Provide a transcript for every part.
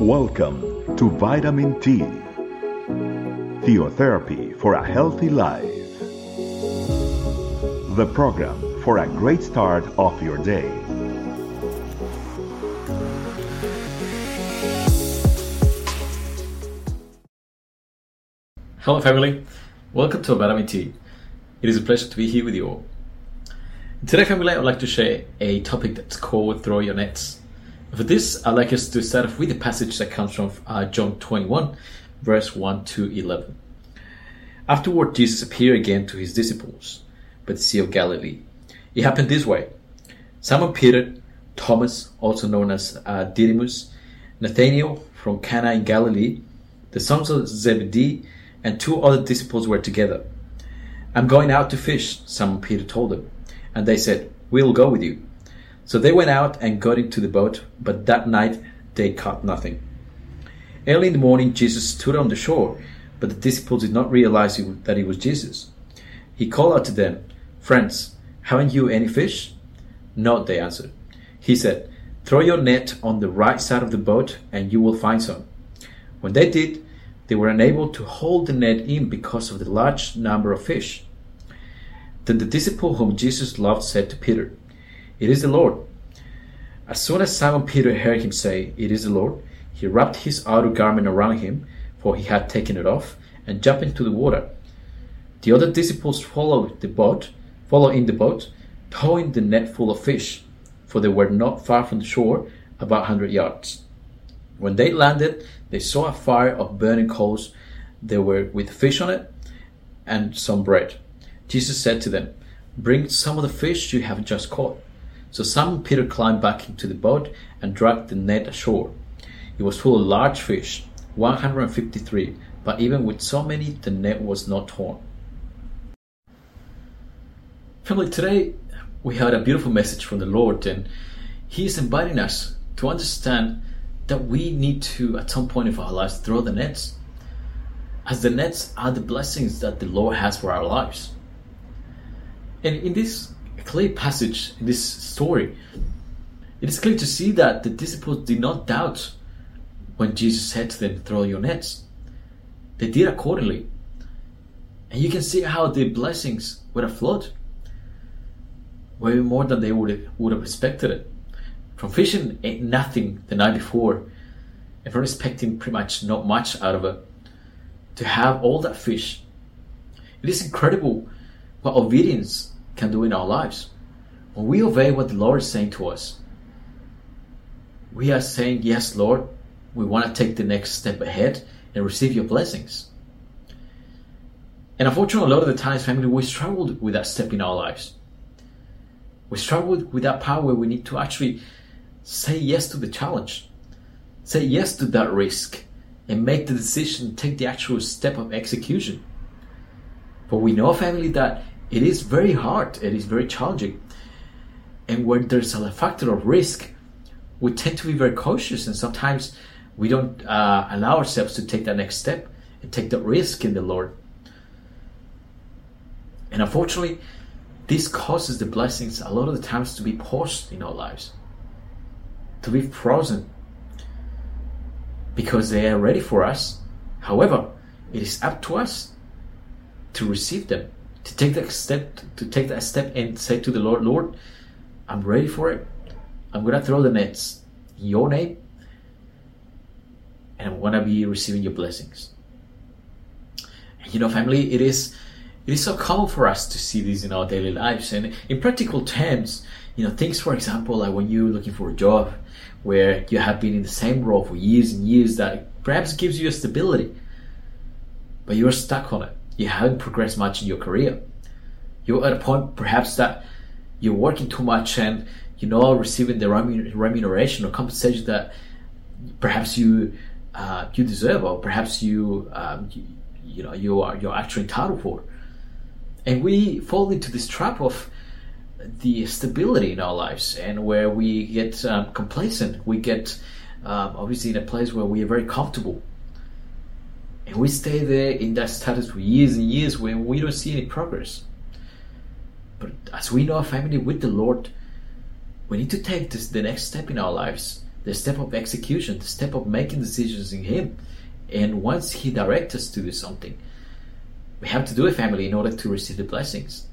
Welcome to Vitamin T, Theotherapy for a Healthy Life. The program for a great start of your day. Hello, family. Welcome to Vitamin T. It is a pleasure to be here with you all. Today, family, I would like to share a topic that's called Throw Your Nets. For this, I'd like us to start off with a passage that comes from uh, John 21, verse 1 to 11. Afterward, Jesus appeared again to his disciples by the Sea of Galilee. It happened this way Simon Peter, Thomas, also known as uh, Didymus, Nathanael from Cana in Galilee, the sons of Zebedee, and two other disciples were together. I'm going out to fish, Simon Peter told them. And they said, We'll go with you. So they went out and got into the boat, but that night they caught nothing. Early in the morning, Jesus stood on the shore, but the disciples did not realize that it was Jesus. He called out to them, Friends, haven't you any fish? No, they answered. He said, Throw your net on the right side of the boat, and you will find some. When they did, they were unable to hold the net in because of the large number of fish. Then the disciple whom Jesus loved said to Peter, It is the Lord. As soon as Simon Peter heard him say, It is the Lord, he wrapped his outer garment around him, for he had taken it off, and jumped into the water. The other disciples followed the boat, followed in the boat, towing the net full of fish, for they were not far from the shore, about a hundred yards. When they landed, they saw a fire of burning coals. There were with fish on it and some bread. Jesus said to them, Bring some of the fish you have just caught. So Simon Peter climbed back into the boat and dragged the net ashore. It was full of large fish, 153, but even with so many, the net was not torn. Family, today we had a beautiful message from the Lord, and He is inviting us to understand that we need to, at some point of our lives, throw the nets. As the nets are the blessings that the Lord has for our lives. And in this clear passage, in this story, it is clear to see that the disciples did not doubt when Jesus said to them, Throw your nets. They did accordingly. And you can see how the blessings would have flowed. Way more than they would have, would have expected it. From fishing ate nothing the night before, and from expecting pretty much not much out of it, to have all that fish. It is incredible what obedience can do in our lives. When we obey what the Lord is saying to us, we are saying, Yes, Lord, we want to take the next step ahead and receive your blessings. And unfortunately, a lot of the times, family, we struggle with that step in our lives. We struggle with that power where we need to actually say yes to the challenge, say yes to that risk, and make the decision, take the actual step of execution. But we know, family, that it is very hard, it is very challenging. And where there's a factor of risk, we tend to be very cautious and sometimes we don't uh, allow ourselves to take that next step and take that risk in the Lord. And unfortunately, this causes the blessings a lot of the times to be paused in our lives, to be frozen, because they are ready for us. However, it is up to us to receive them to take that step, to take that step and say to the Lord, Lord, I'm ready for it. I'm gonna throw the nets in your name, and I'm gonna be receiving your blessings. And you know, family, it is it is so common for us to see this in our daily lives, and in practical terms, you know, things, for example, like when you're looking for a job where you have been in the same role for years and years, that perhaps gives you a stability, but you're stuck on it you haven't progressed much in your career. You're at a point perhaps that you're working too much and you're not receiving the remuneration or compensation that perhaps you uh, you deserve or perhaps you, um, you you know you are you're actually entitled for. And we fall into this trap of the stability in our lives and where we get um, complacent. We get um, obviously in a place where we are very comfortable and we stay there in that status for years and years when we don't see any progress. But as we know, a family with the Lord, we need to take this the next step in our lives, the step of execution, the step of making decisions in Him. And once He directs us to do something, we have to do it, family, in order to receive the blessings.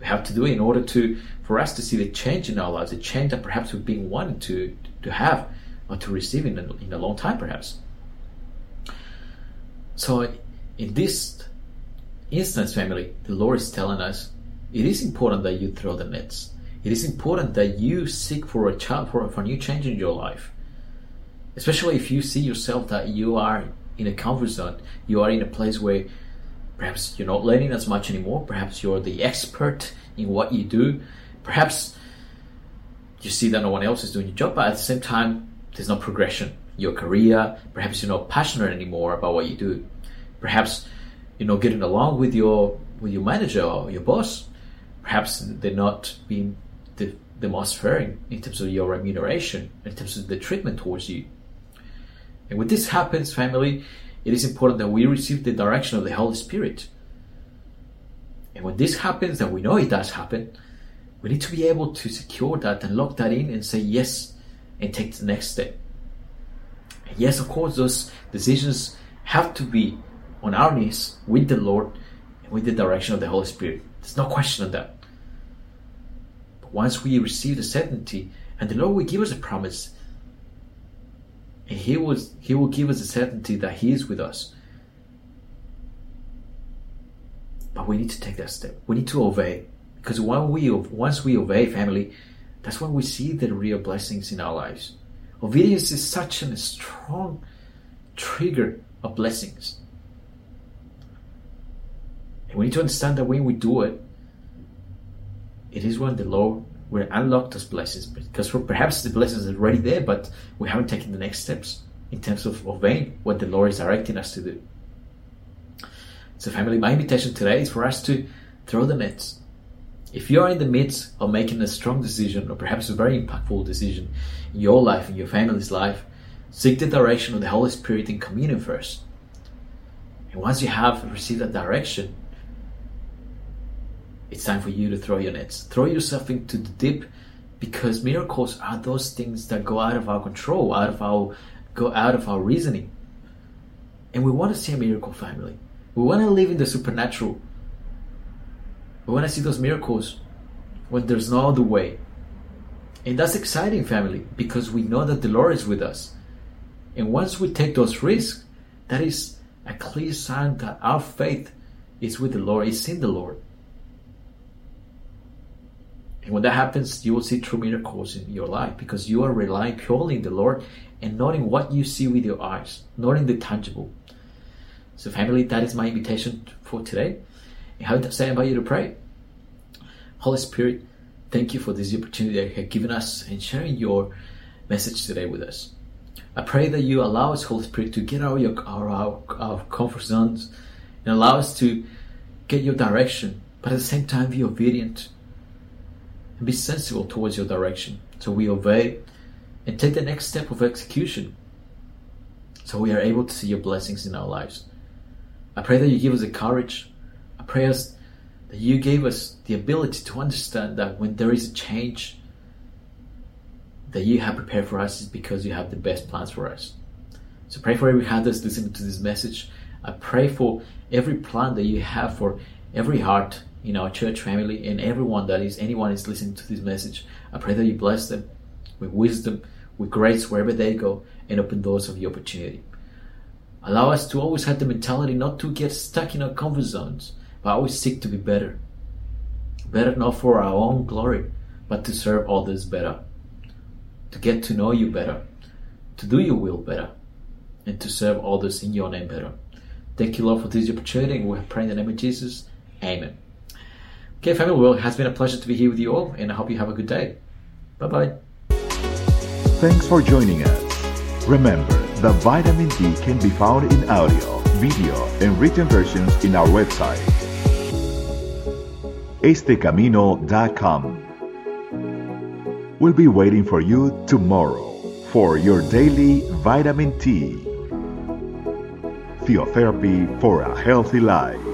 We have to do it in order to for us to see the change in our lives, the change that perhaps we've been wanting to to have or to receive in a, in a long time, perhaps. So, in this instance, family, the Lord is telling us it is important that you throw the nets. It is important that you seek for a child for, for a new change in your life. Especially if you see yourself that you are in a comfort zone, you are in a place where perhaps you're not learning as much anymore, perhaps you're the expert in what you do, perhaps you see that no one else is doing your job, but at the same time, there's no progression. Your career, perhaps you're not passionate anymore about what you do. Perhaps you're not getting along with your with your manager or your boss perhaps they're not being the, the most fair in, terms of your remuneration, in terms of the treatment towards you. And when this happens, family, it is important that we receive the direction of the Holy Spirit. And when this happens, and we know it does happen, we need to be able to secure that and lock that in and say yes and take the next step. Yes, of course, those decisions have to be on our knees with the Lord and with the direction of the Holy Spirit. There's no question of that But once we receive the certainty, and the Lord will give us a promise, and He will He will give us the certainty that He is with us. But we need to take that step. We need to obey, because when we once we obey, family, that's when we see the real blessings in our lives. Obedience is such a strong trigger of blessings. And we need to understand that when we do it, it is when the Lord will unlock those blessings because perhaps the blessings are already there, but we haven't taken the next steps in terms of obeying what the Lord is directing us to do. So, family, my invitation today is for us to throw the nets. If you are in the midst of making a strong decision, or perhaps a very impactful decision in your life, in your family's life, seek the direction of the Holy Spirit in communion first. And once you have received that direction, it's time for you to throw your nets. Throw yourself into the deep because miracles are those things that go out of our control, out of our go out of our reasoning. And we want to see a miracle family. We want to live in the supernatural. We want to see those miracles when there's no other way. And that's exciting, family, because we know that the Lord is with us. And once we take those risks, that is a clear sign that our faith is with the Lord, is in the Lord. And when that happens, you will see true miracles in your life because you are relying purely in the Lord and not in what you see with your eyes, not in the tangible. So, family, that is my invitation for today. And how does I invite you to pray? Holy Spirit, thank you for this opportunity that you have given us and sharing your message today with us. I pray that you allow us, Holy Spirit, to get out of your, our, our, our comfort zones and allow us to get your direction, but at the same time be obedient and be sensible towards your direction. So we obey and take the next step of execution so we are able to see your blessings in our lives. I pray that you give us the courage. I pray us that you gave us the ability to understand that when there is a change that you have prepared for us is because you have the best plans for us. So pray for every hand that's listening to this message. I pray for every plan that you have for every heart in our church family and everyone that is anyone is listening to this message. I pray that you bless them with wisdom, with grace wherever they go, and open doors of the opportunity. Allow us to always have the mentality not to get stuck in our comfort zones, but always seek to be better. Better not for our own glory, but to serve others better, to get to know you better, to do your will better, and to serve others in your name better. Thank you, Lord, for this opportunity, we pray in the name of Jesus. Amen. Okay, family, well, it has been a pleasure to be here with you all, and I hope you have a good day. Bye bye. Thanks for joining us. Remember that vitamin T can be found in audio, video, and written versions in our website, estecamino.com. We'll be waiting for you tomorrow for your daily vitamin T. Theotherapy for a healthy life.